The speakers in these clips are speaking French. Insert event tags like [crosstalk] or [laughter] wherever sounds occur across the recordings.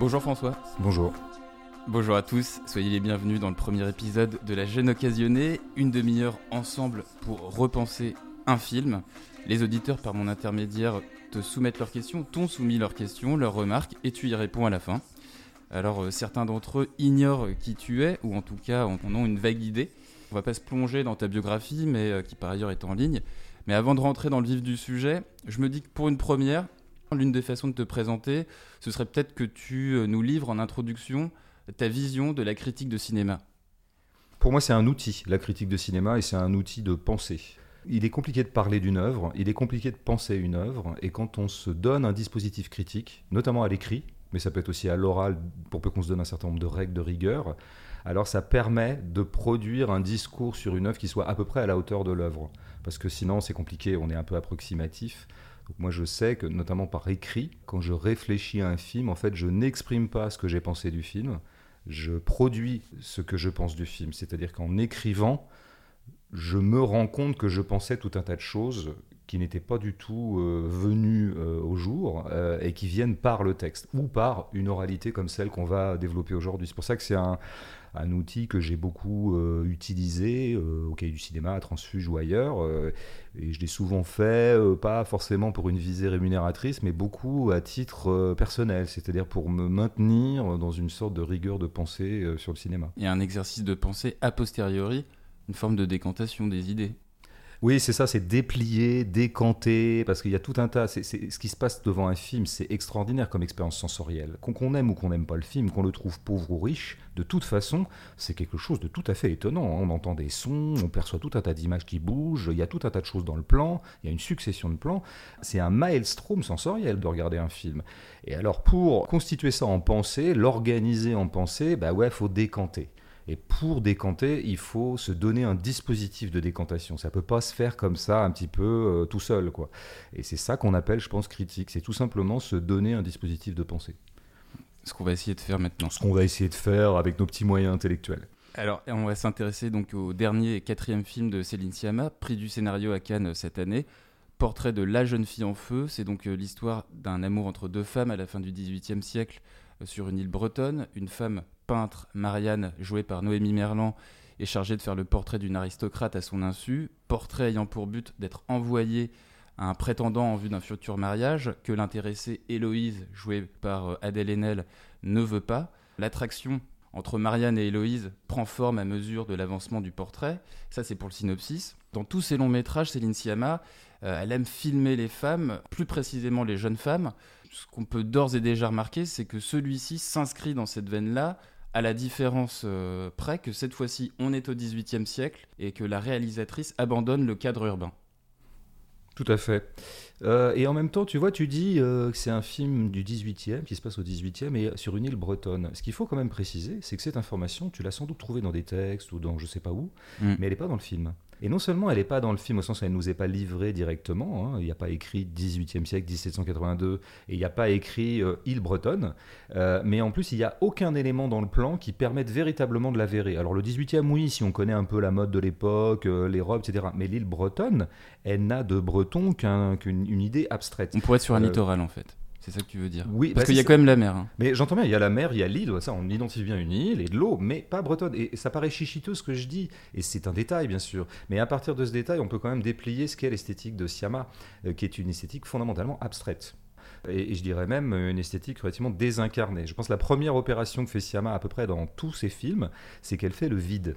Bonjour François. Bonjour. Bonjour à tous, soyez les bienvenus dans le premier épisode de La Jeune Occasionnée, une demi-heure ensemble pour repenser un film. Les auditeurs, par mon intermédiaire, te soumettent leurs questions, t'ont soumis leurs questions, leurs remarques, et tu y réponds à la fin. Alors euh, certains d'entre eux ignorent qui tu es, ou en tout cas en ont une vague idée. On va pas se plonger dans ta biographie, mais euh, qui par ailleurs est en ligne. Mais avant de rentrer dans le vif du sujet, je me dis que pour une première, l'une des façons de te présenter, ce serait peut-être que tu euh, nous livres en introduction ta vision de la critique de cinéma. Pour moi, c'est un outil, la critique de cinéma, et c'est un outil de pensée. Il est compliqué de parler d'une œuvre, il est compliqué de penser une œuvre, et quand on se donne un dispositif critique, notamment à l'écrit, mais ça peut être aussi à l'oral, pour peu qu'on se donne un certain nombre de règles de rigueur, alors ça permet de produire un discours sur une œuvre qui soit à peu près à la hauteur de l'œuvre. Parce que sinon, c'est compliqué, on est un peu approximatif. Moi, je sais que, notamment par écrit, quand je réfléchis à un film, en fait, je n'exprime pas ce que j'ai pensé du film, je produis ce que je pense du film. C'est-à-dire qu'en écrivant, je me rends compte que je pensais tout un tas de choses qui n'étaient pas du tout euh, venues euh, au jour euh, et qui viennent par le texte ou par une oralité comme celle qu'on va développer aujourd'hui. C'est pour ça que c'est un, un outil que j'ai beaucoup euh, utilisé euh, au cahier du cinéma, à Transfuge ou ailleurs. Euh, et je l'ai souvent fait, pas forcément pour une visée rémunératrice, mais beaucoup à titre personnel, c'est-à-dire pour me maintenir dans une sorte de rigueur de pensée sur le cinéma. Et un exercice de pensée a posteriori, une forme de décantation des idées. Oui, c'est ça, c'est déplier, décanter, parce qu'il y a tout un tas. C'est, ce qui se passe devant un film, c'est extraordinaire comme expérience sensorielle. Qu'on, aime ou qu'on n'aime pas le film, qu'on le trouve pauvre ou riche, de toute façon, c'est quelque chose de tout à fait étonnant. Hein. On entend des sons, on perçoit tout un tas d'images qui bougent, il y a tout un tas de choses dans le plan, il y a une succession de plans. C'est un maelstrom sensoriel de regarder un film. Et alors, pour constituer ça en pensée, l'organiser en pensée, bah ouais, faut décanter. Et pour décanter, il faut se donner un dispositif de décantation. Ça ne peut pas se faire comme ça, un petit peu euh, tout seul. Quoi. Et c'est ça qu'on appelle, je pense, critique. C'est tout simplement se donner un dispositif de pensée. Ce qu'on va essayer de faire maintenant. Ce qu'on va essayer de faire avec nos petits moyens intellectuels. Alors, on va s'intéresser donc au dernier et quatrième film de Céline Sciamma, prix du scénario à Cannes cette année. Portrait de la jeune fille en feu. C'est donc euh, l'histoire d'un amour entre deux femmes à la fin du XVIIIe siècle sur une île bretonne. Une femme peintre, Marianne, jouée par Noémie Merlan, est chargée de faire le portrait d'une aristocrate à son insu, portrait ayant pour but d'être envoyé à un prétendant en vue d'un futur mariage que l'intéressée Héloïse, jouée par euh, Adèle Haenel, ne veut pas. L'attraction entre Marianne et Héloïse prend forme à mesure de l'avancement du portrait. Ça, c'est pour le synopsis. Dans tous ses longs métrages, Céline Sciamma, euh, elle aime filmer les femmes, plus précisément les jeunes femmes. Ce qu'on peut d'ores et déjà remarquer, c'est que celui-ci s'inscrit dans cette veine-là à la différence euh, près que cette fois-ci on est au XVIIIe siècle et que la réalisatrice abandonne le cadre urbain. Tout à fait. Euh, et en même temps, tu vois, tu dis euh, que c'est un film du 18e, qui se passe au 18e, et sur une île bretonne. Ce qu'il faut quand même préciser, c'est que cette information, tu l'as sans doute trouvée dans des textes ou dans je sais pas où, mm. mais elle n'est pas dans le film. Et non seulement elle n'est pas dans le film au sens où elle ne nous est pas livrée directement, hein, il n'y a pas écrit 18e siècle, 1782, et il n'y a pas écrit euh, île bretonne, euh, mais en plus il n'y a aucun élément dans le plan qui permette véritablement de la verrer. Alors le 18e, oui, si on connaît un peu la mode de l'époque, euh, les robes, etc. Mais l'île bretonne, elle n'a de breton qu'une idée abstraite. On pourrait être sur un littoral en fait. C'est ça que tu veux dire Oui, parce bah, qu'il y a quand même la mer. Hein. Mais j'entends bien, il y a la mer, il y a l'île, ça on identifie bien une île et de l'eau, mais pas bretonne. Et ça paraît chichiteux ce que je dis, et c'est un détail bien sûr. Mais à partir de ce détail, on peut quand même déplier ce qu'est l'esthétique de Siama, euh, qui est une esthétique fondamentalement abstraite. Et, je dirais même une esthétique relativement désincarnée. Je pense que la première opération que fait Siama à peu près dans tous ses films, c'est qu'elle fait le vide.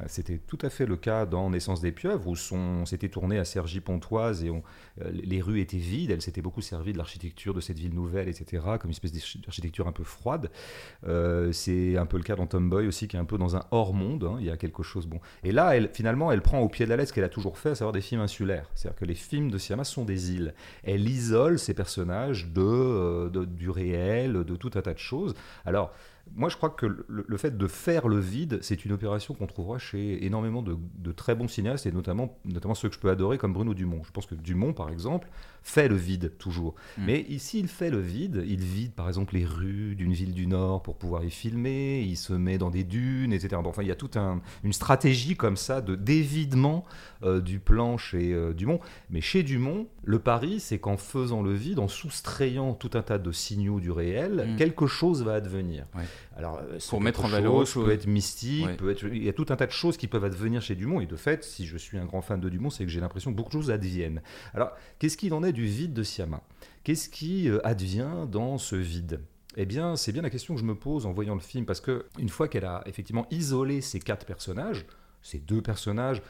Euh, c'était tout à fait le cas dans Naissance des pieuvres, où on s'était tourné à Cergy-Pontoise et euh, les rues étaient vides. Elle s'était beaucoup servie de l'architecture de cette ville nouvelle, etc., comme une espèce d'architecture un peu froide. Euh, c'est un peu le cas dans Tomboy aussi, qui est un peu dans un hors-monde. Hein. il y a quelque chose. Bon. Et là, finalement, elle prend au pied de la lettre ce qu'elle a toujours fait, à savoir des films insulaires. C'est-à-dire que les films de Siama sont des îles. Elle isole ses personnages du réel, de tout un tas de choses. Alors, Moi, je crois que le, fait de faire le vide, c'est une opération qu'on trouvera chez énormément de, très bons cinéastes, et notamment, notamment ceux que je peux adorer, comme Bruno Dumont. Je pense que Dumont, par exemple, fait le vide toujours. Mm. Mais ici, il fait le vide. Il vide, par exemple, les rues d'une ville du Nord pour pouvoir y filmer. Il se met dans des dunes, etc. Bon, enfin, il y a toute un, une stratégie comme ça de d'évidement euh, du plan chez euh, Dumont. Mais chez Dumont, le pari, c'est qu'en faisant le vide, en soustrayant tout un tas de signaux du réel, mm. quelque chose va advenir. Alors, euh, pour mettre en valeur chose, peut être mystique, peut être, il y a tout un tas de choses qui peuvent advenir chez Dumont. Et de fait, si je suis un grand fan de Dumont, c'est que j'ai l'impression que beaucoup de choses adviennent. Alors, qu'est-ce qu'il en est du vide de Siama? Qu'est-ce qui euh, advient dans ce vide? Eh bien, c'est bien la question que je me pose en voyant le film, parce que une fois qu'elle a effectivement isolé ces quatre personnages, ces deux personnages,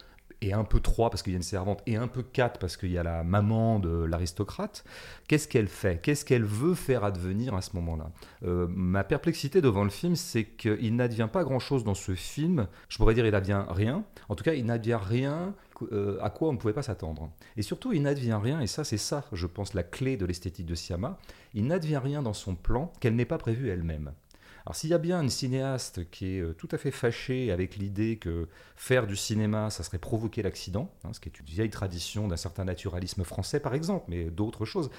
et un peu trois parce qu'il y a une servante, et un peu quatre parce qu'il y a la maman de l'aristocrate, qu'est-ce qu'elle fait? Qu'est-ce qu'elle veut faire advenir à ce moment-là? Euh, Ma perplexité devant le film, c'est qu'il n'advient pas grand-chose dans ce film. Je pourrais dire il n'advient rien. En tout cas, il n'advient rien euh, à quoi on ne pouvait pas s'attendre. Et surtout, il n'advient rien, et ça, c'est ça, je pense, la clé de l'esthétique de Siama, il n'advient rien dans son plan qu'elle n'ait pas prévu elle-même. Alors s'il y a bien une cinéaste qui est euh, tout à fait fâchée avec l'idée que faire du cinéma, ça serait provoquer l'accident, hein, ce qui est une vieille tradition d'un certain naturalisme français par exemple, mais d'autres choses,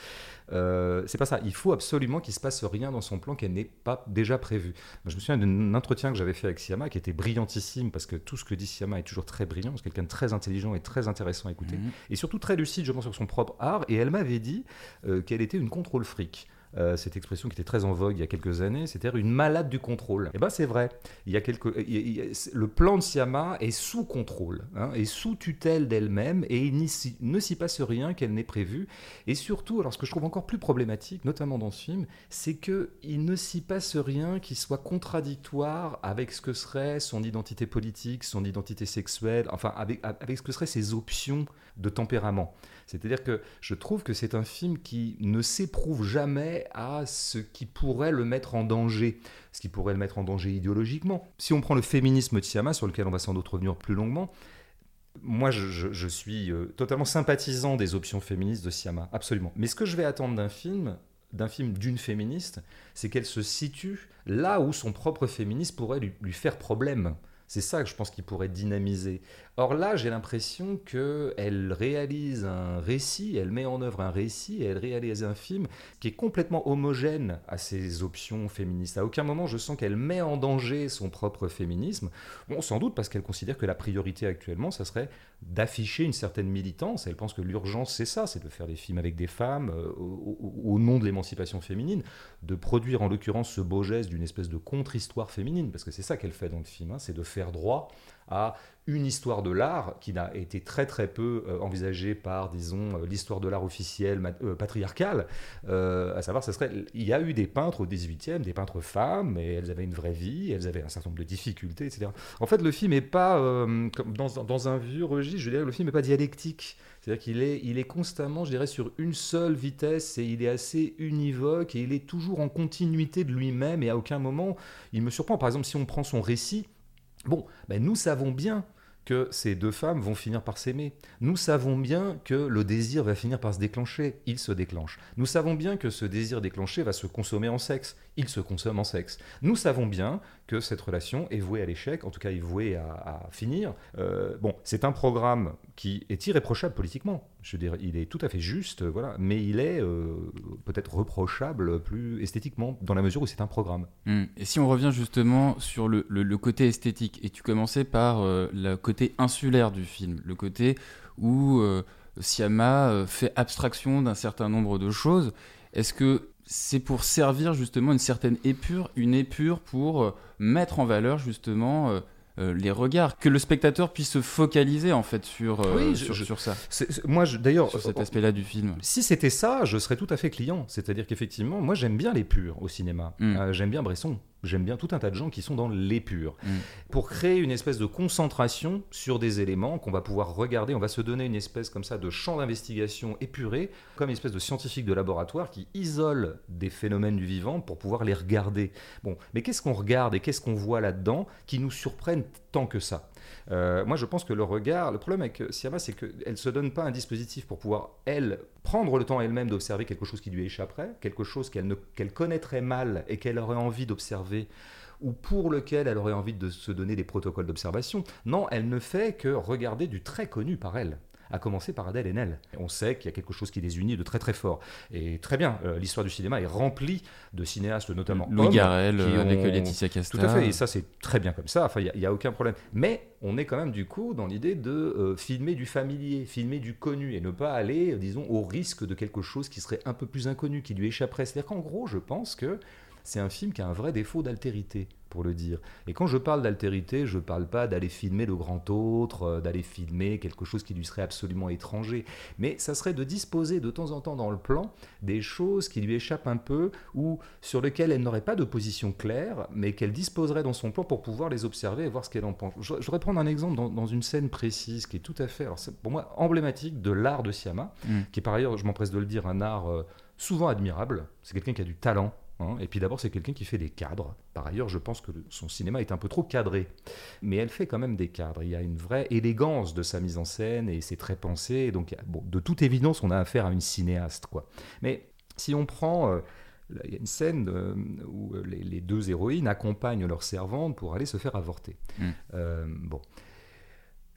euh, c'est pas ça. Il faut absolument qu'il se passe rien dans son plan qu'elle n'ait pas déjà prévu. je me souviens d'un entretien que j'avais fait avec Siama qui était brillantissime parce que tout ce que dit Siama est toujours très brillant, c'est quelqu'un de très intelligent et très intéressant à écouter, mhm. et surtout très lucide, je pense, sur son propre art. Et elle m'avait dit euh, qu'elle était une contrôle fric. Euh, cette expression qui était très en vogue il y a quelques années, c'était une malade du contrôle. Et eh ben c'est vrai. Il y a quelques, le plan de Siama est sous contrôle, hein, est sous tutelle d'elle-même, et il ne s'y passe rien qu'elle n'ait prévu. Et surtout, alors ce que je trouve encore plus problématique, notamment dans ce film, c'est que il ne s'y passe rien qui soit contradictoire avec ce que serait son identité politique, son identité sexuelle, enfin avec, avec ce que seraient ses options de tempérament. C'est-à-dire que je trouve que c'est un film qui ne s'éprouve jamais à ce qui pourrait le mettre en danger, ce qui pourrait le mettre en danger idéologiquement. Si on prend le féminisme de Siama, sur lequel on va sans doute revenir plus longuement, moi, je, suis euh, totalement sympathisant des options féministes de Siama, absolument. Mais ce que je vais attendre d'un film, d'un film d'une féministe, c'est qu'elle se situe là où son propre féminisme pourrait lui faire problème. C'est ça que je pense qu'il pourrait dynamiser. Or là, j'ai l'impression qu'elle réalise un récit, elle met en œuvre un récit, elle réalise un film qui est complètement homogène à ses options féministes. À aucun moment, je sens qu'elle met en danger son propre féminisme. Bon, sans doute parce qu'elle considère que la priorité actuellement, ça serait d'afficher une certaine militance. Elle pense que l'urgence, c'est ça, c'est de faire des films avec des femmes euh, au, nom de l'émancipation féminine, de produire en l'occurrence ce beau geste d'une espèce de contre-histoire féminine, parce que c'est ça qu'elle fait dans le film, hein, c'est de faire droit à une histoire de l'art qui n'a été très très peu euh, envisagée par, disons, euh, l'histoire de l'art officielle patriarcale, à savoir, ça serait, il y a eu des peintres au 18e, des peintres femmes, et elles avaient une vraie vie, elles avaient un certain nombre de difficultés, etc. En fait, le film n'est pas, comme dans, dans, un vieux registre, je dirais, le film n'est pas dialectique. C'est-à-dire qu'il est, il est constamment, je dirais, sur une seule vitesse et il est assez univoque et il est toujours en continuité de lui-même et à aucun moment il me surprend. Par exemple, si on prend son récit, bon, ben nous savons bien que ces deux femmes vont finir par s'aimer. Nous savons bien que le désir va finir par se déclencher. Il se déclenche. Nous savons bien que ce désir déclenché va se consommer en sexe. Il se consomme en sexe. Nous savons bien que cette relation est vouée à l'échec, en tout cas est vouée à, finir. Euh, bon, c'est un programme qui est irréprochable politiquement. Je dire, il est tout à fait juste, voilà, mais il est euh, peut-être reprochable plus esthétiquement, dans la mesure où c'est un programme. Hmm. Et si on revient justement sur le, côté esthétique, et tu commençais par euh, le côté insulaire du film, le côté où Siama fait abstraction d'un certain nombre de choses, est-ce que c'est pour servir justement une certaine épure, une épure pour euh, mettre en valeur justement euh, euh, les regards, que le spectateur puisse se focaliser en fait sur, sur, ça. moi, d'ailleurs, sur cet aspect-là du film. Si c'était ça, je serais tout à fait client. C'est-à-dire qu'effectivement, moi, j'aime bien l'épure au cinéma. Mm. j'aime bien Bresson j'aime bien tout un tas de gens qui sont dans l'épure. Mm. Pour créer une espèce de concentration sur des éléments qu'on va pouvoir regarder, on va se donner une espèce comme ça de champ d'investigation épuré, comme une espèce de scientifique de laboratoire qui isole des phénomènes du vivant pour pouvoir les regarder. Bon, mais qu'est-ce qu'on regarde et qu'est-ce qu'on voit là-dedans qui nous surprennent tant que ça? Euh, moi, je pense que le regard, le problème avec Siama, c'est qu'elle ne se donne pas un dispositif pour pouvoir, elle, prendre le temps elle-même d'observer quelque chose qui lui échapperait, quelque chose qu'elle connaîtrait mal et qu'elle aurait envie d'observer ou pour lequel elle aurait envie de se donner des protocoles d'observation. Non, elle ne fait que regarder du très connu par elle à commencer par Adèle Haenel. On sait qu'il y a quelque chose qui les unit de très très fort. Et très bien, euh, l'histoire du cinéma est remplie de cinéastes, notamment Louis hommes, Garrel, qui euh, avec ont- Laetitia Casta. Tout à fait, et ça c'est très bien comme ça, enfin il n'y a, aucun problème. Mais on est quand même du coup dans l'idée de euh, filmer du familier, filmer du connu, et ne pas aller, euh, disons, au risque de quelque chose qui serait un peu plus inconnu, qui lui échapperait. C'est-à-dire qu'en gros, je pense que c'est un film qui a un vrai défaut d'altérité, pour le dire. Et quand je parle d'altérité, je ne parle pas d'aller filmer le grand autre, euh, d'aller filmer quelque chose qui lui serait absolument étranger, mais ça serait de disposer de temps en temps dans le plan des choses qui lui échappent un peu ou sur lesquelles elle n'aurait pas de position claire, mais qu'elle disposerait dans son plan pour pouvoir les observer et voir ce qu'elle en pense. Je, je voudrais prendre un exemple dans, dans une scène précise qui est tout à fait, alors pour moi, emblématique de l'art de Siama, Mm. qui est par ailleurs, je m'empresse de le dire, un art euh, souvent admirable. C'est quelqu'un qui a du talent. Hein. Et puis d'abord, c'est quelqu'un qui fait des cadres. Par ailleurs, je pense que le- son cinéma est un peu trop cadré. Mais elle fait quand même des cadres. Il y a une vraie élégance de sa mise en scène et c'est très pensé. Donc, bon, de toute évidence, on a affaire à une cinéaste. Quoi. Mais si on prend. euh, il y a une scène euh, où euh, les, les deux héroïnes accompagnent leur servante pour aller se faire avorter. Mm. Euh, bon.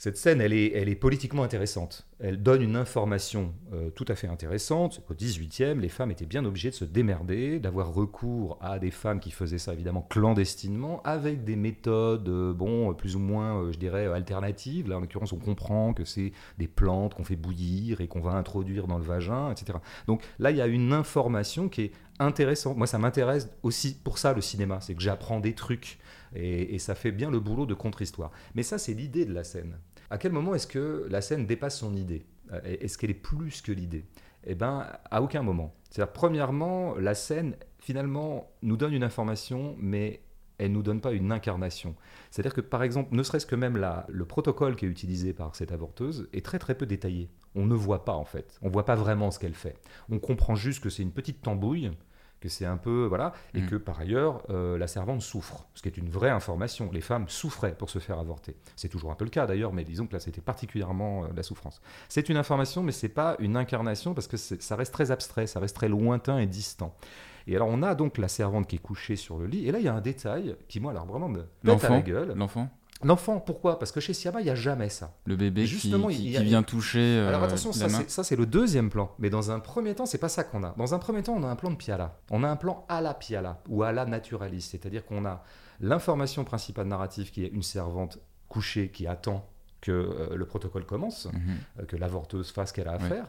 Cette scène, elle est, elle est politiquement intéressante. Elle donne une information euh, tout à fait intéressante. Au 18e, les femmes étaient bien obligées de se démerder, d'avoir recours à des femmes qui faisaient ça évidemment clandestinement, avec des méthodes, euh, bon, plus ou moins, euh, je dirais, alternatives. Là, en l'occurrence, on comprend que c'est des plantes qu'on fait bouillir et qu'on va introduire dans le vagin, etc. Donc là, il y a une information qui est intéressante. Moi, ça m'intéresse aussi pour ça, le cinéma. C'est que j'apprends des trucs. Et, et ça fait bien le boulot de contre-histoire. Mais ça, c'est l'idée de la scène. À quel moment est-ce que la scène dépasse son idée Euh, Est-ce qu'elle est plus que l'idée? Eh bien, à aucun moment. C'est-à-dire, premièrement, la scène, finalement, nous donne une information, mais elle nous donne pas une incarnation. C'est-à-dire que, par exemple, ne serait-ce que même la, le protocole qui est utilisé par cette avorteuse est très très peu détaillé. On ne voit pas, en fait. On voit pas vraiment ce qu'elle fait. On comprend juste que c'est une petite tambouille, que c'est un peu voilà et Mm. que par ailleurs euh, la servante souffre ce qui est une vraie information. Les femmes souffraient pour se faire avorter. C'est toujours un peu le cas d'ailleurs mais disons que là c'était particulièrement euh, la souffrance. C'est une information mais c'est pas une incarnation parce que ça reste très abstrait ça reste très lointain et distant. Et alors on a donc la servante qui est couchée sur le lit et là il y a un détail qui moi alors vraiment me pète à la gueule. L'enfant l'enfant pourquoi? Parce que chez Siama il y a jamais ça Le bébé qui- Justement, qui, vient toucher euh, alors attention, ça c'est, le deuxième plan. Mais dans un premier temps, c'est pas ça qu'on a. Dans un premier temps, on a un plan de Piala. On a un plan à la Piala ou à la naturaliste. C'est-à-dire qu'on a l'information principale narrative qui est une servante couchée qui attend que euh, le protocole commence, Mhm. euh, que l'avorteuse fasse ce qu'elle a à faire.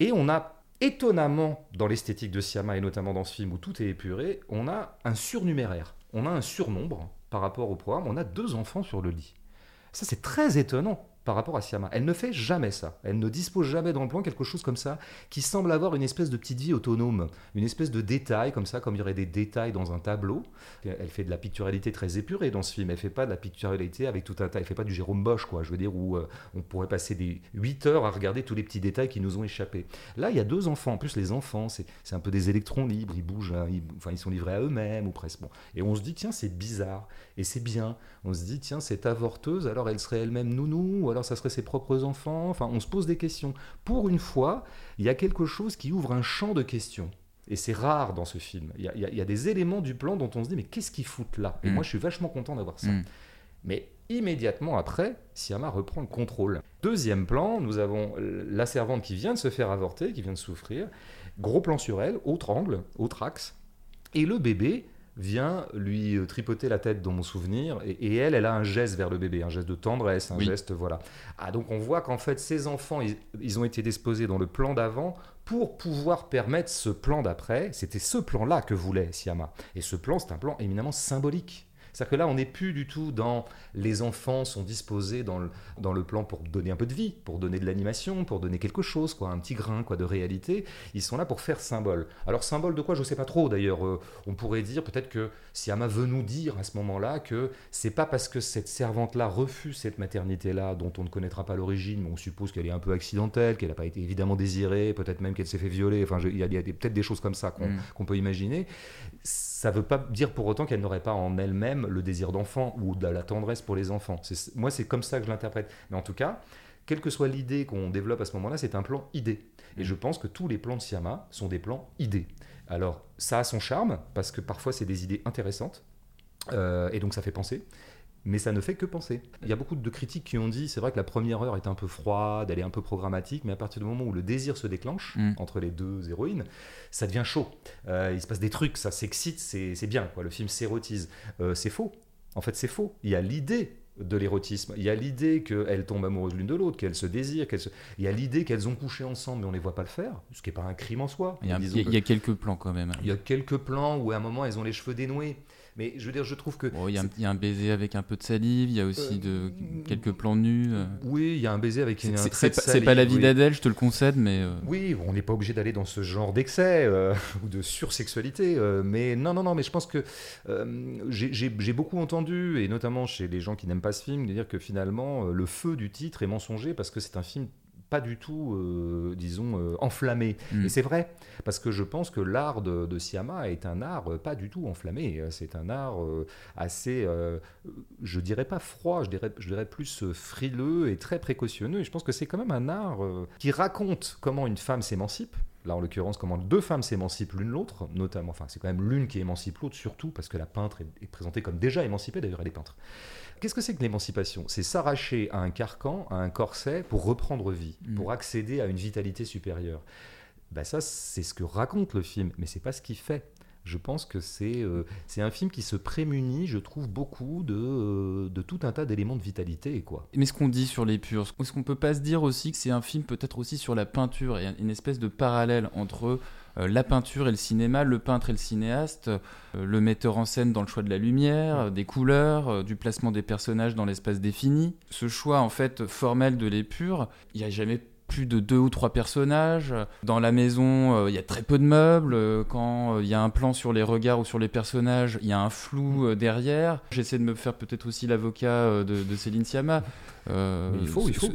Et on a étonnamment, dans l'esthétique de Siama et notamment dans ce film où tout est épuré, on a un surnuméraire. On a un surnombre par rapport au programme. On a deux enfants sur le lit. Ça, c'est très étonnant par rapport à Siama. Elle ne fait jamais ça. Elle ne dispose jamais dans le plan quelque chose comme ça qui semble avoir une espèce de petite vie autonome, une espèce de détail comme ça, comme il y aurait des détails dans un tableau. Elle fait de la picturalité très épurée dans ce film. Elle fait pas de la picturalité avec tout un tas. Elle fait pas du Jérôme Bosch, quoi. Je veux dire où euh, on pourrait passer des 8 heures à regarder tous les petits détails qui nous ont échappé. Là, il y a deux enfants. En plus, les enfants, c'est un peu des électrons libres. Ils bougent, hein, enfin, ils sont livrés à eux-mêmes ou presque. Et on se dit, tiens, c'est bizarre. Et c'est bien. On se dit, tiens, cette avorteuse, alors elle serait elle-même nounou, ou alors ça serait ses propres enfants. Enfin, on se pose des questions. Pour une fois, il y a quelque chose qui ouvre un champ de questions. Et c'est rare dans ce film. Il y, a, il y des éléments du plan dont on se dit, mais qu'est-ce qu'ils foutent là? Et Mm. moi, je suis vachement content d'avoir ça. Mm. Mais immédiatement après, Siama reprend le contrôle. Deuxième plan, nous avons la servante qui vient de se faire avorter, qui vient de souffrir. Gros plan sur elle, autre angle, autre axe. Et le bébé vient lui euh, tripoter la tête dans mon souvenir. Et, et elle, elle a un geste vers le bébé, un geste de tendresse, un Oui. geste, voilà. Ah, donc on voit qu'en fait, ces enfants, ils, ils ont été disposés dans le plan d'avant pour pouvoir permettre ce plan d'après. C'était ce plan-là que voulait Siama. Et ce plan, c'est un plan éminemment symbolique. C'est-à-dire que là, on n'est plus du tout dans les enfants sont disposés dans le, dans le plan pour donner un peu de vie, pour donner de l'animation, pour donner quelque chose, quoi, un petit grain quoi, de réalité. Ils sont là pour faire symbole. Alors, symbole de quoi? Je ne sais pas trop d'ailleurs. Euh, on pourrait dire peut-être que Siama veut nous dire à ce moment-là que c'est pas parce que cette servante-là refuse cette maternité-là, dont on ne connaîtra pas l'origine, mais on suppose qu'elle est un peu accidentelle, qu'elle n'a pas été évidemment désirée, peut-être même qu'elle s'est fait violer. Enfin, il y a, peut-être des choses comme ça qu'on Mm. qu'on peut imaginer. Ça ne veut pas dire pour autant qu'elle n'aurait pas en elle-même le désir d'enfant ou de la tendresse pour les enfants. Moi, c'est comme ça que je l'interprète. Mais en tout cas, quelle que soit l'idée qu'on développe à ce moment-là, c'est un plan idée. Et je pense que tous les plans de Siama sont des plans idées. Alors, ça a son charme, parce que parfois, c'est des idées intéressantes. et donc ça fait penser mais ça ne fait que penser. Il y a beaucoup de critiques qui ont dit, c'est vrai que la première heure est un peu froide, elle est un peu programmatique, mais à partir du moment où le désir se déclenche mm. entre les deux héroïnes, ça devient chaud. Euh, il se passe des trucs, ça s'excite, c'est bien. Quoi. Le film s'érotise. Euh, c'est faux. En fait, c'est faux. Il y a l'idée de l'érotisme. Il y a l'idée qu'elles tombent amoureuses l'une de l'autre, qu'elles se désirent. Qu'elles se... Il y a l'idée qu'elles ont couché ensemble, mais on ne les voit pas le faire, ce qui n'est pas un crime en soi. Il y, a, il y a quelques plans quand même. Il y a quelques plans où à un moment elles ont les cheveux dénoués. Mais je veux dire, je trouve que. Il y, a un baiser avec un peu de salive, il y a aussi de, euh, quelques plans nus. Euh. Oui, il y a un baiser avec un trait. C'est pas la vie d'Adèle, je te le concède, mais. Euh. Oui, on n'est pas obligé d'aller dans ce genre d'excès [laughs] ou de sursexualité. mais non, non, non, mais je pense que j'ai beaucoup entendu, et notamment chez les gens qui n'aiment pas ce film, de dire que finalement, le feu du titre est mensonger parce que c'est un film pas du tout, euh, disons, euh, enflammé. Mm. Et c'est vrai, parce que je pense que l'art de, de Siama est un art euh, pas du tout enflammé. C'est un art assez, je dirais pas froid, je dirais, je dirais plus frileux et très précautionneux. Et je pense que c'est quand même un art qui raconte comment une femme s'émancipe. Là, en l'occurrence, comment deux femmes s'émancipent l'une l'autre, notamment, enfin, c'est quand même l'une qui émancipe l'autre, surtout parce que la peintre est, présentée comme déjà émancipée, d'ailleurs, elle est peintre. Qu'est-ce que c'est que l'émancipation? C'est s'arracher à un carcan, à un corset pour reprendre vie, mm. pour accéder à une vitalité supérieure. Ben ça, c'est ce que raconte le film, mais c'est pas ce qu'il fait. Je pense que c'est euh, c'est un film qui se prémunit, je trouve, beaucoup de, euh, de tout un tas d'éléments de vitalité. Quoi. Mais ce qu'on dit sur les purs, est-ce qu'on peut pas se dire aussi que c'est un film peut-être aussi sur la peinture et une espèce de parallèle entre euh, la peinture et le cinéma, le peintre et le cinéaste, le metteur en scène dans le choix de la lumière, des couleurs, du placement des personnages dans l'espace défini. Ce choix en fait formel de l'épure, il n'y a jamais plus de deux ou trois personnages. Dans la maison, il y a très peu de meubles. quand il y a un plan sur les regards ou sur les personnages, il y a un flou derrière. J'essaie de me faire peut-être aussi l'avocat de, Céline Sciamma. il faut, il faut.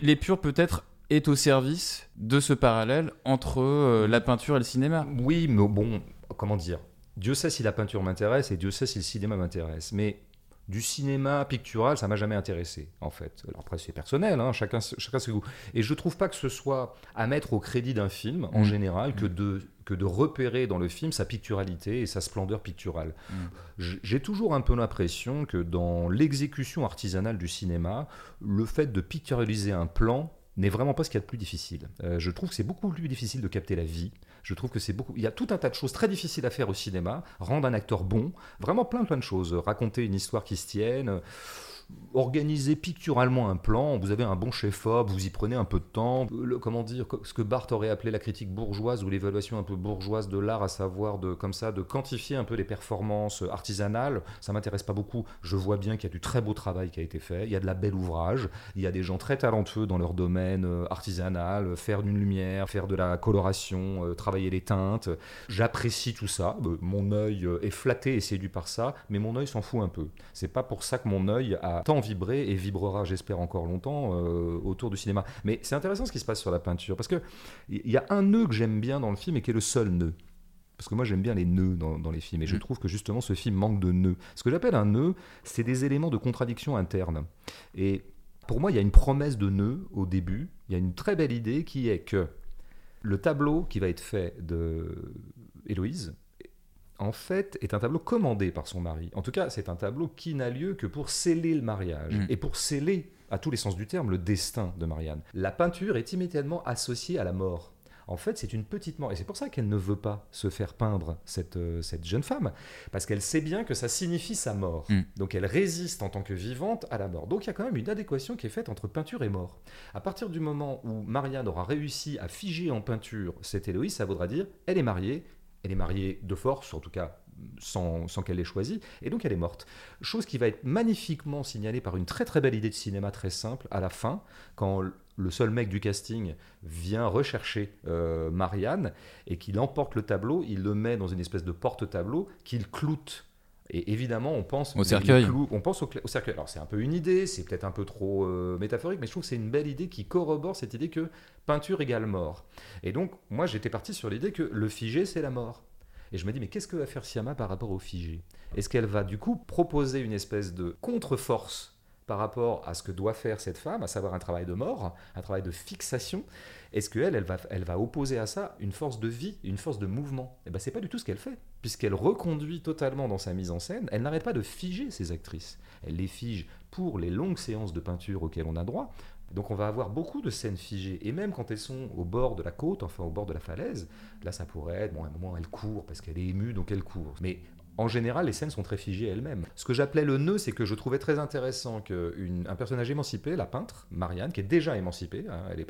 L'épure peut-être est au service de ce parallèle entre euh, la peinture et le cinéma. Oui, mais bon, comment dire? Dieu sait si la peinture m'intéresse et Dieu sait si le cinéma m'intéresse. Mais du cinéma pictural, ça m'a jamais intéressé, en fait. Alors après, c'est personnel, hein, chacun, chacun ses goûts. Et je trouve pas que ce soit à mettre au crédit d'un film, en mmh. général, que, mmh. de, que de repérer dans le film sa picturalité et sa splendeur picturale. Mmh. J'ai toujours un peu l'impression que dans l'exécution artisanale du cinéma, le fait de picturaliser un plan n'est vraiment pas ce qu'il y a de plus difficile. Euh, je trouve que c'est beaucoup plus difficile de capter la vie. Je trouve que c'est beaucoup. Il y a tout un tas de choses très difficiles à faire au cinéma. Rendre un acteur bon, vraiment plein plein de choses. Raconter une histoire qui se tienne organiser picturalement un plan, vous avez un bon chef-op, vous y prenez un peu de temps, le, comment dire, ce que Barthes aurait appelé la critique bourgeoise ou l'évaluation un peu bourgeoise de l'art, à savoir de, comme ça, de quantifier un peu les performances artisanales, ça m'intéresse pas beaucoup. Je vois bien qu'il y a du très beau travail qui a été fait, il y a de la belle ouvrage, il y a des gens très talentueux dans leur domaine euh, artisanal, faire d'une lumière, faire de la coloration, euh, travailler les teintes. J'apprécie tout ça, euh, mon œil est flatté et séduit par ça, mais mon œil s'en fout un peu. C'est pas pour ça que mon œil a tant vibré et vibrera, j'espère, encore longtemps euh, autour du cinéma. Mais c'est intéressant ce qui se passe sur la peinture, parce qu'il y a un nœud que j'aime bien dans le film et qui est le seul nœud. Parce que moi j'aime bien les nœuds dans, les films et je mm. trouve que justement ce film manque de nœuds. Ce que j'appelle un nœud, c'est des éléments de contradiction interne. Et pour moi, il y a une promesse de nœud au début. Il y a une très belle idée qui est que le tableau qui va être fait de Héloïse, en fait, est un tableau commandé par son mari. En tout cas, c'est un tableau qui n'a lieu que pour sceller le mariage mm. et pour sceller, à tous les sens du terme, le destin de Marianne. La peinture est immédiatement associée à la mort. En fait, c'est une petite mort. Et c'est pour ça qu'elle ne veut pas se faire peindre, cette, euh, cette jeune femme. Parce qu'elle sait bien que ça signifie sa mort. Mm. Donc elle résiste en tant que vivante à la mort. Donc il y a quand même une adéquation qui est faite entre peinture et mort. À partir du moment où Marianne aura réussi à figer en peinture cette Héloïse, ça voudra dire elle est mariée, elle est mariée de force, en tout cas sans, qu'elle l'ait choisi, et donc elle est morte. Chose qui va être magnifiquement signalée par une très très belle idée de cinéma très simple à la fin, quand le seul mec du casting vient rechercher euh, Marianne et qu'il emporte le tableau, il le met dans une espèce de porte-tableau qu'il cloute et évidemment, on pense au cercueil. on pense au, cercueil. Alors c'est un peu une idée, c'est peut-être un peu trop euh, métaphorique, mais je trouve que c'est une belle idée qui corrobore cette idée que peinture égale mort. Et donc, moi, j'étais parti sur l'idée que le figé, c'est la mort. Et je me dis, mais qu'est-ce que va faire Siama par rapport au figé? Est-ce qu'elle va du coup proposer une espèce de contre-force par rapport à ce que doit faire cette femme, à savoir un travail de mort, un travail de fixation, est-ce qu'elle, elle va, elle va opposer à ça une force de vie, une force de mouvement? Eh bien, c'est pas du tout ce qu'elle fait, puisqu'elle reconduit totalement dans sa mise en scène. Elle n'arrête pas de figer ses actrices. Elle les fige pour les longues séances de peinture auxquelles on a droit. Donc on va avoir beaucoup de scènes figées, et même quand elles sont au bord de la côte, enfin au bord de la falaise, là ça pourrait être, bon à un moment elle court parce qu'elle est émue, donc elle court. Mais en général, les scènes sont très figées elles-mêmes. Ce que j'appelais le nœud, c'est que je trouvais très intéressant qu'un personnage émancipé, la peintre, Marianne, qui est déjà émancipée, hein, elle est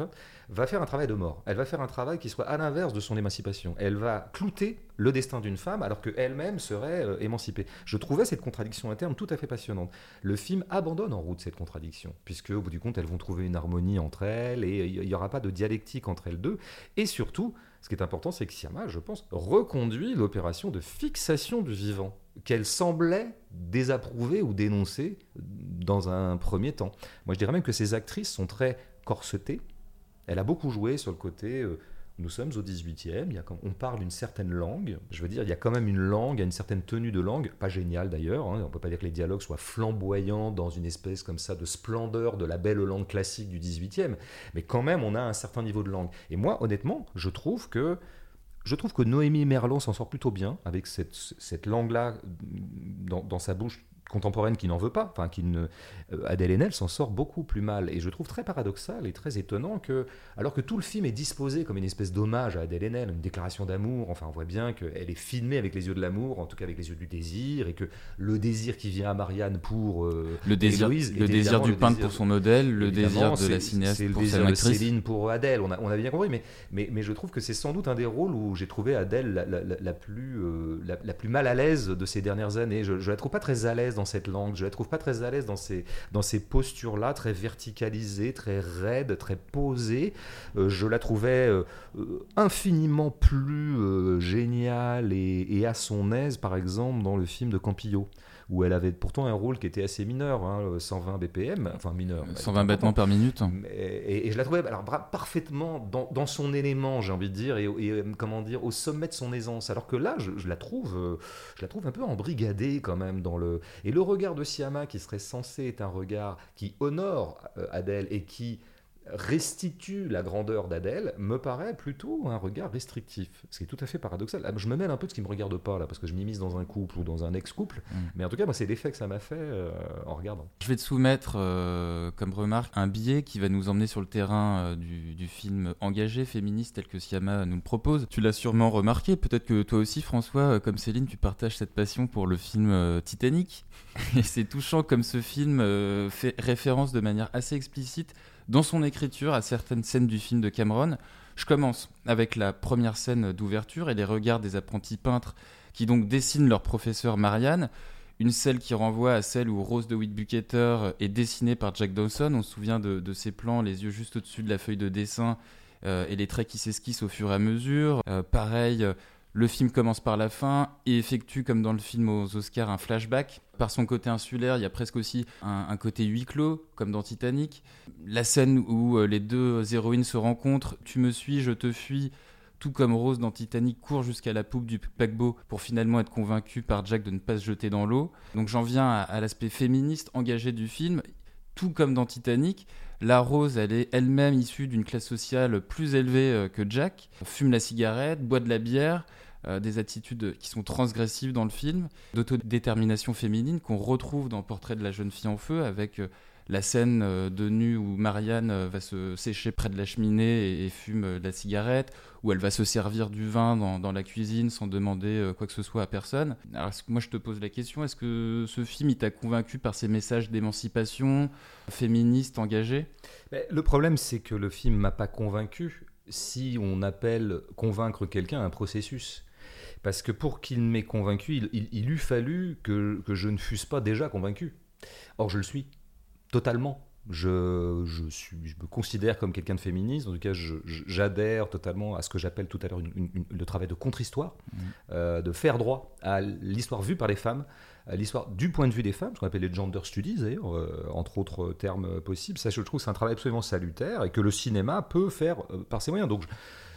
va faire un travail de mort. Elle va faire un travail qui soit à l'inverse de son émancipation. Elle va clouter le destin d'une femme alors qu'elle-même serait euh, émancipée. Je trouvais cette contradiction interne tout à fait passionnante. Le film abandonne en route cette contradiction, puisque au bout du compte, elles vont trouver une harmonie entre elles et il n'y aura pas de dialectique entre elles deux. Et surtout, ce qui est important, c'est que Siama, je pense, reconduit l'opération de fixation du vivant qu'elle semblait désapprouver ou dénoncer dans un premier temps. Moi, je dirais même que ces actrices sont très corsetées. Elle a beaucoup joué sur le côté euh, nous sommes au 18e, il y a, on parle une certaine langue, je veux dire, il y a quand même une langue, une certaine tenue de langue, pas géniale d'ailleurs, hein, on ne peut pas dire que les dialogues soient flamboyants dans une espèce comme ça de splendeur de la belle langue classique du 18e, mais quand même on a un certain niveau de langue. Et moi, honnêtement, je trouve que je trouve que Noémie Merlon s'en sort plutôt bien avec cette, langue-là dans, sa bouche contemporaine qui n'en veut pas, enfin qui ne, euh, Adèle Haenel s'en sort beaucoup plus mal. Et je trouve très paradoxal et très étonnant que, alors que tout le film est disposé comme une espèce d'hommage à Adèle Haenel, une déclaration d'amour, enfin on voit bien qu'elle est filmée avec les yeux de l'amour, en tout cas avec les yeux du désir, et que le désir qui vient à Marianne pour euh, le désir, le désir du peintre pour son modèle, le désir de la cinéaste pour le désir de Céline pour Adèle. On a, on a bien compris, mais, mais, mais je trouve que c'est sans doute un des rôles où j'ai trouvé Adèle la, la, la, plus, euh, la, plus mal à l'aise de ces dernières années. Je, je la trouve pas très à l'aise dans cette langue. Je la trouve pas très à l'aise dans ces, dans ces postures-là, très verticalisées, très raides, très posées. Euh, je la trouvais euh, euh, infiniment plus géniale et, et, à son aise, par exemple, dans le film de Campillo où elle avait pourtant un rôle qui était assez mineur, 120 hein, BPM, enfin mineur. 120 battements par minute. Et, je la trouvais alors, parfaitement dans, son élément, j'ai envie de dire, et, euh, comment dire, au sommet de son aisance. Alors que là, je, la trouve, euh, je la trouve un peu embrigadée quand même dans le. Et le regard de Siama, qui serait censé être un regard qui honore euh, Adèle et qui restitue la grandeur d'Adèle me paraît plutôt un regard restrictif, ce qui est tout à fait paradoxal. Ah, je me mêle un peu de ce qui ne me regarde pas là, parce que je m'immisce dans un couple ou dans un ex-couple, mm. mais en tout cas, moi, c'est l'effet que ça m'a fait euh, en regardant. Je vais te soumettre euh, comme remarque un billet qui va nous emmener sur le terrain euh, du, du, film engagé, féministe, tel que Siama nous le propose. Tu l'as sûrement remarqué, peut-être que toi aussi, François, comme Céline, tu partages cette passion pour le film Titanic. [laughs] Et c'est touchant comme ce film fait référence de manière assez explicite dans son écriture à certaines scènes du film de Cameron. Je commence avec la première scène d'ouverture et les regards des apprentis peintres qui donc dessinent leur professeur Marianne. Une scène qui renvoie à celle où Rose de Whitbucater est dessinée par Jack Dawson. On se souvient de, ces plans, les yeux juste au-dessus de la feuille de dessin euh, et les traits qui s'esquissent au fur et à mesure. Euh, pareil, le film commence par la fin et effectue, comme dans le film aux Oscars, un flashback. Par son côté insulaire, il y a presque aussi un, côté huis clos, comme dans Titanic. La scène où euh, les deux héroïnes se rencontrent, tu me suis, je te fuis, tout comme Rose dans Titanic court jusqu'à la poupe du paquebot pour finalement être convaincue par Jack de ne pas se jeter dans l'eau. Donc j'en viens à l'aspect féministe engagé du film. Tout comme dans Titanic, la Rose, elle est elle-même issue d'une classe sociale plus élevée euh, que Jack, fume la cigarette, boit de la bière, euh, des attitudes qui sont transgressives dans le film, d'autodétermination féminine qu'on retrouve dans Portrait de la jeune fille en feu avec euh, la scène euh, de nu où Marianne va se sécher près de la cheminée et, fume la cigarette, où elle va se servir du vin dans, la cuisine sans demander quoi que ce soit à personne. Alors moi je te pose la question, est-ce que ce film il t'a convaincu par ses messages d'émancipation féministe engagés? Le problème c'est que le film m'a pas convaincu si on appelle convaincre quelqu'un un processus. Parce que pour qu'il m'ait convaincu, il, eût fallu que, je ne fusse pas déjà convaincu. Or, je le suis, totalement. Je, suis, je me considère comme quelqu'un de féministe, en tout cas j'adhère totalement à ce que j'appelle tout à l'heure le travail de contre-histoire, mmh. euh, de faire droit à l'histoire vue par les femmes, à l'histoire du point de vue des femmes, ce qu'on appelle les gender studies d'ailleurs, euh, entre autres termes possibles. Ça je trouve c'est un travail absolument salutaire et que le cinéma peut faire euh, par ses moyens. Donc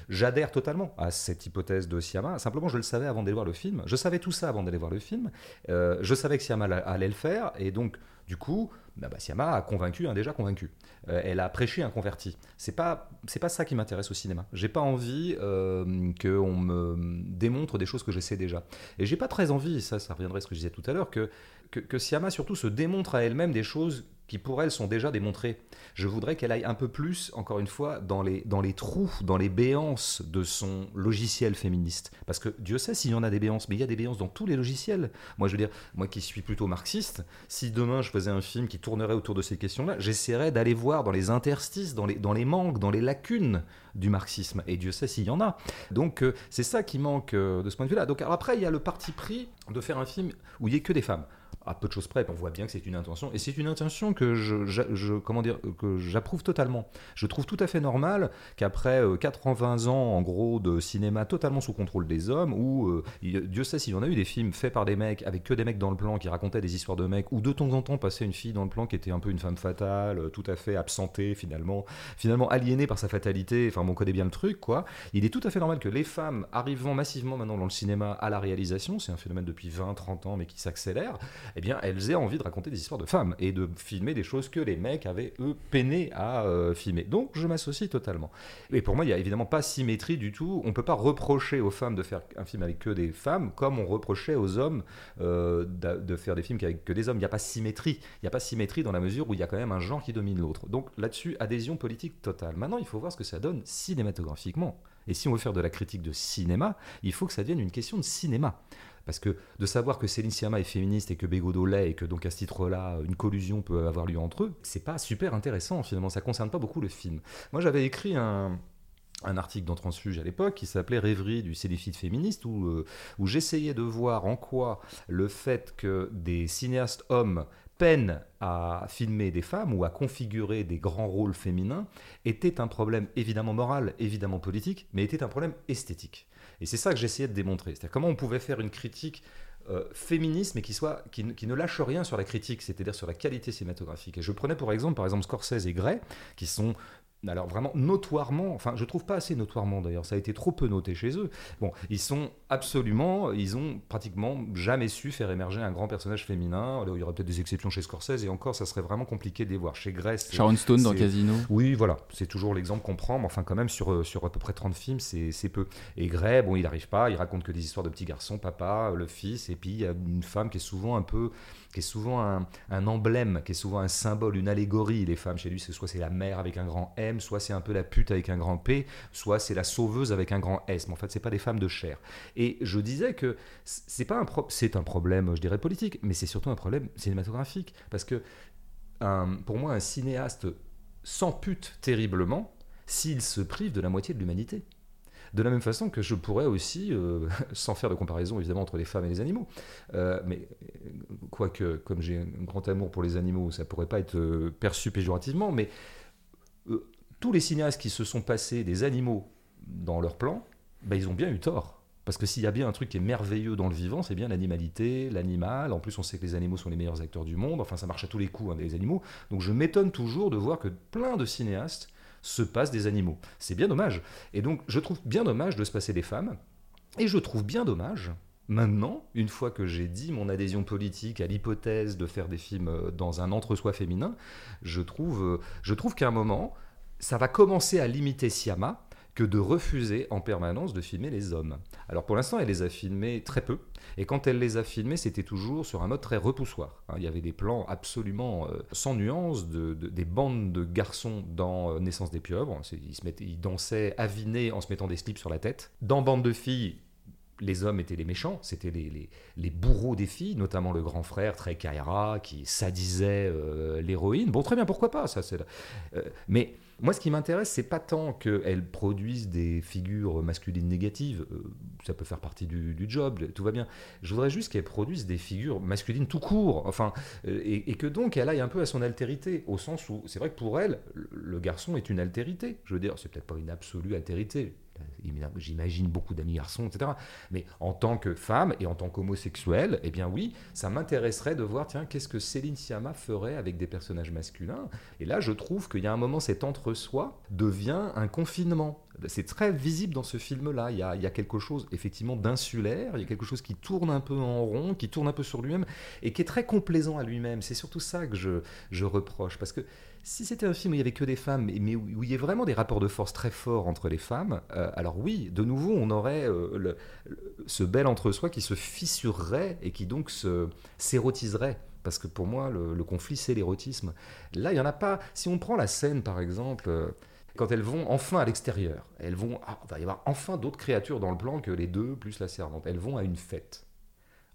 J'adhère totalement à cette hypothèse de Siama. Simplement, je le savais avant d'aller voir le film. Je savais tout ça avant d'aller voir le film. Euh, je savais que Siama allait le faire. Et donc, du coup, bah, bah, Siama a convaincu un déjà convaincu. Euh, elle a prêché un converti. C'est pas c'est pas ça qui m'intéresse au cinéma. J'ai pas envie euh, qu'on me démontre des choses que je sais déjà. Et j'ai pas très envie, ça ça reviendrait à ce que je disais tout à l'heure, que, que, que Siama surtout se démontre à elle-même des choses qui pour elle sont déjà démontrées. Je voudrais qu'elle aille un peu plus, encore une fois, dans les, dans les trous, dans les béances de son logiciel féministe. Parce que Dieu sait s'il y en a des béances, mais il y a des béances dans tous les logiciels. Moi, je veux dire, moi qui suis plutôt marxiste, si demain je faisais un film qui tournerait autour de ces questions-là, j'essaierais d'aller voir dans les interstices, dans les, dans les manques, dans les lacunes du marxisme. Et Dieu sait s'il y en a. Donc, euh, c'est ça qui manque euh, de ce point de vue-là. Donc, après, il y a le parti pris de faire un film où il n'y ait que des femmes à peu de choses près, on voit bien que c'est une intention, et c'est une intention que je, comment dire, que j'approuve totalement. Je trouve tout à fait normal qu'après 80 euh, ans, en gros, de cinéma totalement sous contrôle des hommes, où euh, Dieu sait s'il y en a eu des films faits par des mecs avec que des mecs dans le plan qui racontaient des histoires de mecs, ou de temps en temps passer une fille dans le plan qui était un peu une femme fatale, euh, tout à fait absentée finalement, finalement aliénée par sa fatalité. Enfin, on connaît bien le truc, quoi. Il est tout à fait normal que les femmes arrivant massivement maintenant dans le cinéma à la réalisation, c'est un phénomène depuis 20-30 ans mais qui s'accélère eh bien, elles aient envie de raconter des histoires de femmes et de filmer des choses que les mecs avaient, eux, peiné à euh, filmer. Donc, je m'associe totalement. Et pour moi, il n'y a évidemment pas symétrie du tout. On ne peut pas reprocher aux femmes de faire un film avec que des femmes, comme on reprochait aux hommes euh, de faire des films avec que des hommes. Il n'y a pas symétrie. Il n'y a pas symétrie dans la mesure où il y a quand même un genre qui domine l'autre. Donc, là-dessus, adhésion politique totale. Maintenant, il faut voir ce que ça donne cinématographiquement. Et si on veut faire de la critique de cinéma, il faut que ça devienne une question de cinéma. Parce que de savoir que Céline Sciamma est féministe et que Bégodeau l'est, et que donc à ce titre-là, une collusion peut avoir lieu entre eux, c'est pas super intéressant finalement, ça concerne pas beaucoup le film. Moi j'avais écrit un, article dans Transfuge à l'époque qui s'appelait Rêverie du céliphite féministe où, euh, où j'essayais de voir en quoi le fait que des cinéastes hommes peinent à filmer des femmes ou à configurer des grands rôles féminins était un problème évidemment moral, évidemment politique, mais était un problème esthétique. Et c'est ça que j'essayais de démontrer. C'est-à-dire comment on pouvait faire une critique euh, féministe, mais qui, soit, qui, ne lâche rien sur la critique, c'est-à-dire sur la qualité cinématographique. Et je prenais pour exemple, par exemple, Scorsese et Gray, qui sont alors vraiment notoirement, enfin je trouve pas assez notoirement d'ailleurs, ça a été trop peu noté chez eux. Bon, ils sont absolument, ils ont pratiquement jamais su faire émerger un grand personnage féminin. Alors, il y aurait peut-être des exceptions chez Scorsese et encore ça serait vraiment compliqué de les voir. Chez Grèce, Sharon Stone dans Casino. Oui, voilà, c'est toujours l'exemple qu'on prend, mais enfin quand même sur, euh, sur à peu près 30 films, c'est peu. Et Gray, bon, il n'arrive pas, il raconte que des histoires de petits garçons, papa, le fils, et puis il y a une femme qui est souvent un peu qui est souvent un, emblème, qui est souvent un symbole, une allégorie. Les femmes chez lui, c'est soit c'est la mère avec un grand M, soit c'est un peu la pute avec un grand P, soit c'est la sauveuse avec un grand S. Mais en fait, c'est pas des femmes de chair. Et je disais que c'est pas un c'est un problème, je dirais politique, mais c'est surtout un problème cinématographique, parce que pour moi, un cinéaste s'ampute terriblement s'il se prive de la moitié de l'humanité. De la même façon que je pourrais aussi, euh, [laughs] sans faire de comparaison évidemment entre les femmes et les animaux, euh, mais quoique comme j'ai un grand amour pour les animaux, ça pourrait pas être euh, perçu péjorativement, mais tous les cinéastes qui se sont passés des animaux dans leur plan, ben, ils ont bien eu tort. Parce que s'il y a bien un truc qui est merveilleux dans le vivant, c'est bien l'animalité, l'animal. En plus, on sait que les animaux sont les meilleurs acteurs du monde. Enfin, ça marche à tous les coups, hein, les animaux. Donc je m'étonne toujours de voir que plein de cinéastes se passent des animaux. C'est bien dommage. Et donc, je trouve bien dommage de se passer des femmes. Et je trouve bien dommage, maintenant, une fois que j'ai dit mon adhésion politique à l'hypothèse de faire des films euh, dans un entre-soi féminin, je trouve, euh, je trouve qu'à un moment, ça va commencer à limiter Siama que de refuser en permanence de filmer les hommes. Alors pour l'instant, elle les a filmés très peu, et quand elle les a filmés, c'était toujours sur un mode très repoussoir. Hein. il y avait des plans absolument euh, sans nuance, de, des bandes de garçons dans euh, Naissance des pieuvres, ils, se ils dansaient avinés en se mettant des slips sur la tête. Dans Bande de filles, les hommes étaient les méchants, c'était les, les, bourreaux des filles, notamment le grand frère très Kaira qui sadisait euh, l'héroïne. Bon, très bien, pourquoi pas ça Mais moi, ce qui m'intéresse, c'est pas tant qu'elles produisent des figures masculines négatives, euh, ça peut faire partie du, job, tout va bien. Je voudrais juste qu'elles produisent des figures masculines tout court, enfin, euh, et, que donc elle aille un peu à son altérité, au sens où c'est vrai que pour elle, le garçon est une altérité. Je veux dire, c'est peut-être pas une absolue altérité, J'imagine beaucoup d'amis garçons, etc. Mais en tant que femme et en tant qu'homosexuel, eh bien oui, ça m'intéresserait de voir, tiens, qu'est-ce que Céline Sciamma ferait avec des personnages masculins? Et là, je trouve qu'il y a un moment, cet entre-soi devient un confinement. C'est très visible dans ce film-là. Il, y a quelque chose effectivement d'insulaire, il y a quelque chose qui tourne un peu en rond, qui tourne un peu sur lui-même et qui est très complaisant à lui-même. C'est surtout ça que je, reproche. Parce que si c'était un film où il n'y avait que des femmes, mais où il y a vraiment des rapports de force très forts entre les femmes, euh, alors oui, de nouveau, on aurait euh, ce bel entre-soi qui se fissurerait et qui donc s'érotiserait. Parce que pour moi, le, conflit, c'est l'érotisme. Là, il n'y en a pas. Si on prend la scène, par exemple, euh, quand elles vont enfin à l'extérieur, elles vont. Ah, il va y avoir enfin d'autres créatures dans le plan que les deux plus la servante. Elles vont à une fête.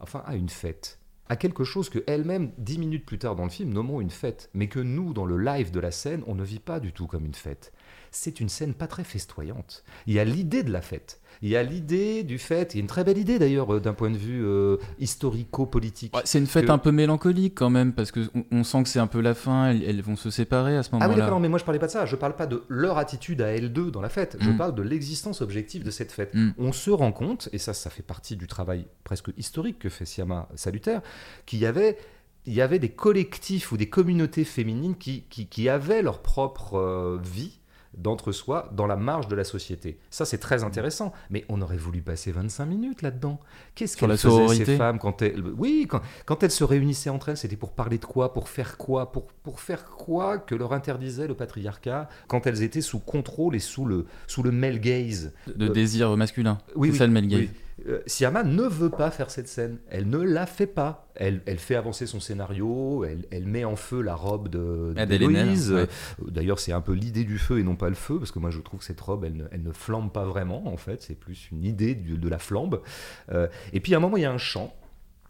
Enfin, à une fête à quelque chose que elle-même, dix minutes plus tard dans le film, nommons une fête, mais que nous, dans le live de la scène, on ne vit pas du tout comme une fête. C'est une scène pas très festoyante. Il y a l'idée de la fête. Il y a l'idée du fait, il y a une très belle idée d'ailleurs euh, d'un point de vue euh, historico-politique. c'est une fête un peu mélancolique quand même, parce qu'on on sent que c'est un peu la fin, elles, vont se séparer à ce moment-là. Ah oui, d'accord, mais moi je parlais pas de ça, je parle pas de leur attitude à elles deux dans la fête, je mm. parle de l'existence objective de cette fête. Mm. On se rend compte, et ça, ça fait partie du travail presque historique que fait Siama Salutaire, qu'il y avait il y avait des collectifs ou des communautés féminines qui, qui, avaient leur propre euh, vie d'entre-soi dans la marge de la société. Ça, c'est très intéressant. Mais on aurait voulu passer 25 minutes là-dedans. Qu'est-ce qu'elles faisaient, ces femmes, quand elles... Oui, quand, quand elles se réunissaient entre elles, c'était pour parler de quoi Pour faire quoi pour, pour faire quoi que leur interdisait le patriarcat quand elles étaient sous contrôle et sous le, sous le male gaze De euh, désir masculin. Oui, c'est ça le male gaze. Euh, Siama ne veut pas faire cette scène. Elle ne la fait pas. Elle, elle fait avancer son scénario. Elle, elle, met en feu la robe de, de D'ailleurs, c'est un peu l'idée du feu et non pas le feu, parce que moi je trouve que cette robe, elle ne, elle ne flambe pas vraiment. En fait, c'est plus une idée de, la flambe. Euh, et puis à un moment, il y a un chant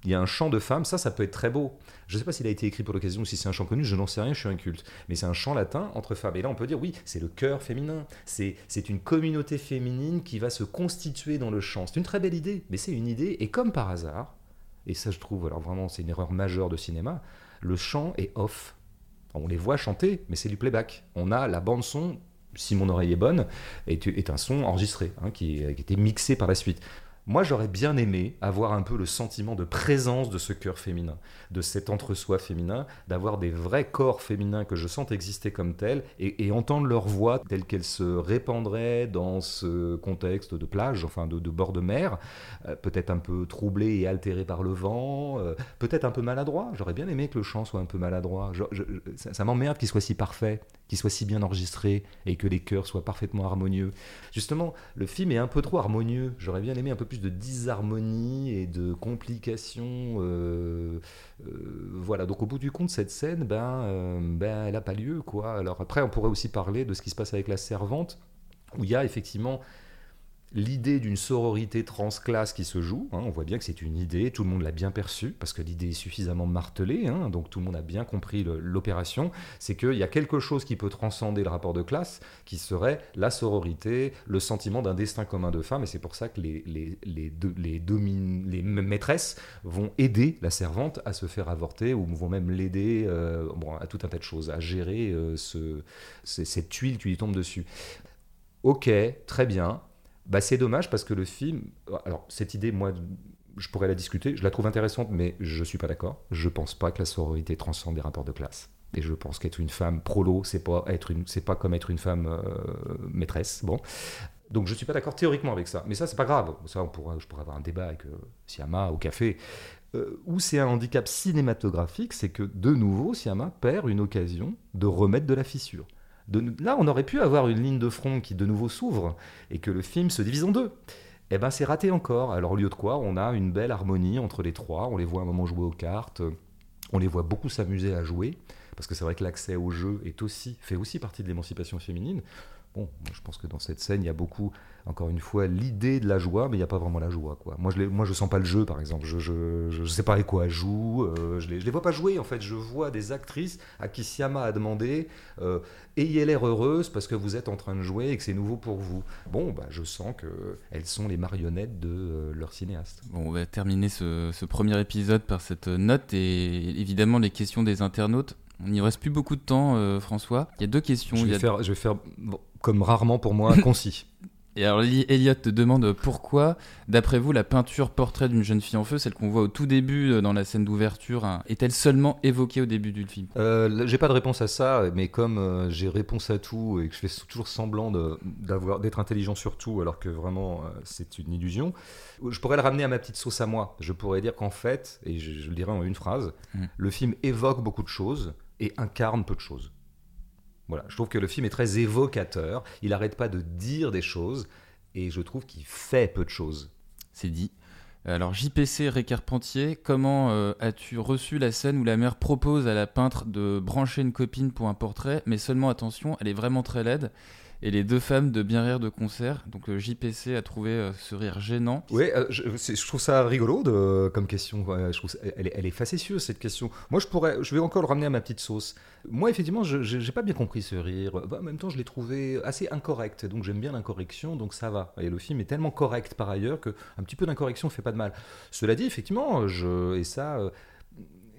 il y a un chant de femme, ça, ça peut être très beau. Je ne sais pas s'il a été écrit pour l'occasion ou si c'est un chant connu, je n'en sais rien, je suis un culte. Mais c'est un chant latin entre femmes. Et là, on peut dire, oui, c'est le cœur féminin. C'est une communauté féminine qui va se constituer dans le chant. C'est une très belle idée, mais c'est une idée. Et comme par hasard, et ça, je trouve, alors vraiment, c'est une erreur majeure de cinéma, le chant est off. On les voit chanter, mais c'est du playback. On a la bande-son si mon oreille est bonne, est, un son enregistré, hein, qui, qui, était mixé par la suite. Moi, j'aurais bien aimé avoir un peu le sentiment de présence de ce cœur féminin, de cet entre-soi féminin, d'avoir des vrais corps féminins que je sente exister comme tels et, entendre leur voix telle qu'elle se répandrait dans ce contexte de plage, enfin de, bord de mer, euh, peut-être un peu troublé et altéré par le vent, euh, peut-être un peu maladroit. J'aurais bien aimé que le chant soit un peu maladroit. ça, ça m'emmerde qu'il soit si parfait, soit si bien enregistré et que les chœurs soient parfaitement harmonieux. Justement, le film est un peu trop harmonieux. J'aurais bien aimé un peu plus de disharmonie et de complications. Euh, euh, voilà, donc au bout du compte, cette scène, ben, euh, ben elle n'a pas lieu. quoi. Alors après, on pourrait aussi parler de ce qui se passe avec la servante, où il y a effectivement l'idée d'une sororité transclasse qui se joue. Hein, on voit bien que c'est une idée, tout le monde l'a bien perçue, parce que l'idée est suffisamment martelée, hein, donc tout le monde a bien compris l'opération. C'est qu'il y a quelque chose qui peut transcender le rapport de classe, qui serait la sororité, le sentiment d'un destin commun de femmes, et c'est pour ça que les, les, les, deux, les, les maîtresses vont aider la servante à se faire avorter, ou vont même l'aider euh, bon, à tout un tas de choses, à gérer euh, ce, cette tuile qui lui tombe dessus. Ok, très bien, bah, c'est dommage parce que le film. Alors, cette idée, moi, je pourrais la discuter. Je la trouve intéressante, mais je ne suis pas d'accord. Je ne pense pas que la sororité transcende des rapports de classe. Et je pense qu'être une femme prolo, c'est pas pas comme être une femme euh, maîtresse. Bon, donc je suis pas d'accord théoriquement avec ça. Mais ça, c'est pas grave. Ça, on pourra, je pourrais avoir un débat avec euh, Siama au café. Euh, où c'est un handicap cinématographique, c'est que de nouveau, Siama perd une occasion de remettre de la fissure là, on aurait pu avoir une ligne de front qui de nouveau s'ouvre et que le film se divise en deux. Eh ben, c'est raté encore. Alors, au lieu de quoi, on a une belle harmonie entre les trois. On les voit un moment jouer aux cartes. On les voit beaucoup s'amuser à jouer. Parce que c'est vrai que l'accès au jeu est aussi, fait aussi partie de l'émancipation féminine. Bon, je pense que dans cette scène, il y a beaucoup, encore une fois, l'idée de la joie, mais il n'y a pas vraiment la joie. Quoi. Moi, je ne moi, je sens pas le jeu, par exemple. Je ne je, je sais pas avec quoi elles jouent. Euh, je ne les, les vois pas jouer, en fait. Je vois des actrices à qui Siama a demandé euh, Ayez l'air heureuse parce que vous êtes en train de jouer et que c'est nouveau pour vous. Bon, bah, je sens qu'elles sont les marionnettes de euh, leur cinéaste. Bon, on va terminer ce, ce premier épisode par cette note et évidemment les questions des internautes. On n'y reste plus beaucoup de temps, François. Il y a deux questions. Je vais, il faire, je vais faire comme rarement pour moi, [laughs] concis. Et alors Elliot te demande pourquoi, d'après vous, la peinture portrait d'une jeune fille en feu, celle qu'on voit au tout début euh, dans la scène d'ouverture, hein, est-elle seulement évoquée au début du film? Euh, J'ai pas de réponse à ça, mais comme euh, j'ai réponse à tout et que je fais toujours semblant d'être intelligent sur tout, alors que vraiment c'est une illusion, je pourrais le ramener à ma petite sauce à moi. Je pourrais dire qu'en fait, et je, le dirais en une phrase, mmh. le film évoque beaucoup de choses et incarne peu de choses. Je trouve que le film est très évocateur. Il n'arrête pas de dire des choses et je trouve qu'il fait peu de choses. C'est dit. Alors JPC Récarpentier, comment euh, as-tu reçu la scène où la mère propose à la peintre de brancher une copine pour un portrait, mais seulement attention, elle est vraiment très laide et les deux femmes de bien rire de concert. Donc euh, JPC a trouvé euh, ce rire gênant. Oui, euh, je, trouve ça rigolo de, comme question. Je trouve elle, est, elle, est, facétieuse cette question. Moi, je pourrais, je vais encore le ramener à ma petite sauce. Moi, effectivement, je n'ai pas bien compris ce rire. Bah, en même temps, je l'ai trouvé assez incorrect. Donc j'aime bien l'incorrection, donc ça va. Et le film est tellement correct par ailleurs que un petit peu d'incorrection fait pas de mal. Cela dit, effectivement, je, et ça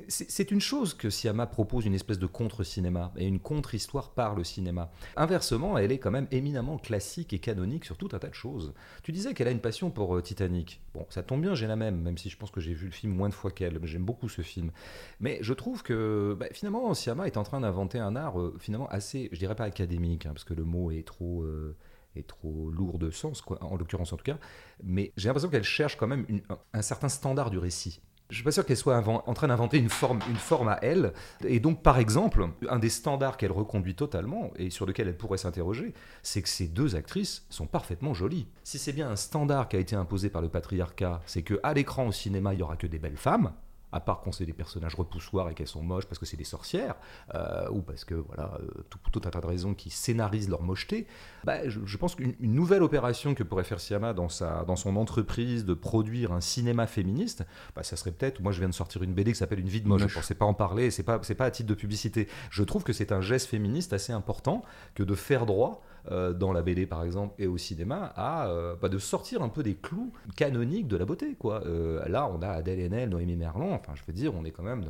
c'est une chose que Siama propose une espèce de contre-cinéma et une contre-histoire par le cinéma. Inversement, elle est quand même éminemment classique et canonique sur tout un tas de choses. Tu disais qu'elle a une passion pour euh, Titanic. Bon, ça tombe bien, j'ai la même, même si je pense que j'ai vu le film moins de fois qu'elle. J'aime beaucoup ce film. Mais je trouve que bah, finalement, Siama est en train d'inventer un art euh, finalement assez, je dirais pas académique, hein, parce que le mot est trop... Euh, est trop lourd de sens, quoi, en l'occurrence en tout cas, mais j'ai l'impression qu'elle cherche quand même un certain standard du récit je suis pas sûr qu'elle soit en train d'inventer une forme, à elle. Et donc, par exemple, un des standards qu'elle reconduit totalement et sur lequel elle pourrait s'interroger, c'est que ces deux actrices sont parfaitement jolies. Si c'est bien un standard qui a été imposé par le patriarcat, c'est que à l'écran au cinéma, il y aura que des belles femmes à part qu'on c'est des personnages repoussoirs et qu'elles sont moches parce que c'est des sorcières, euh, ou parce que, voilà, euh, tout, tout, un tas de raisons qui scénarisent leur mocheté, bah, je, pense qu'une nouvelle opération que pourrait faire Siama dans, sa, dans son entreprise de produire un cinéma féministe, bah, ça serait peut-être, moi je viens de sortir une BD qui s'appelle Une vie de moche, je ne pensais pas en parler, c'est pas, pas à titre de publicité. Je trouve que c'est un geste féministe assez important que de faire droit euh, dans la BD par exemple et au cinéma à euh, bah, de sortir un peu des clous canoniques de la beauté quoi. Euh, là on a Adèle Haenel, Noémie Merlan, enfin je veux dire on est quand même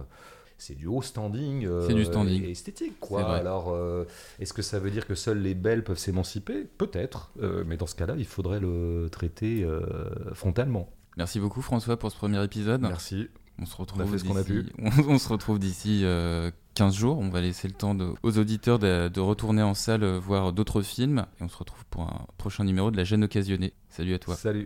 c'est du haut standing, du standing. esthétique. Quoi. Alors, est-ce que ça veut dire que seules les belles peuvent s'émanciper? Peut-être, mais dans ce cas-là, il faudrait le traiter frontalement. Merci beaucoup François pour ce premier épisode. Merci. On se retrouve [laughs] on, se retrouve d'ici 15 jours. On va laisser le temps aux auditeurs de, retourner en salle voir d'autres films. Et on se retrouve pour un prochain numéro de La gêne occasionnée. Salut à toi. Salut.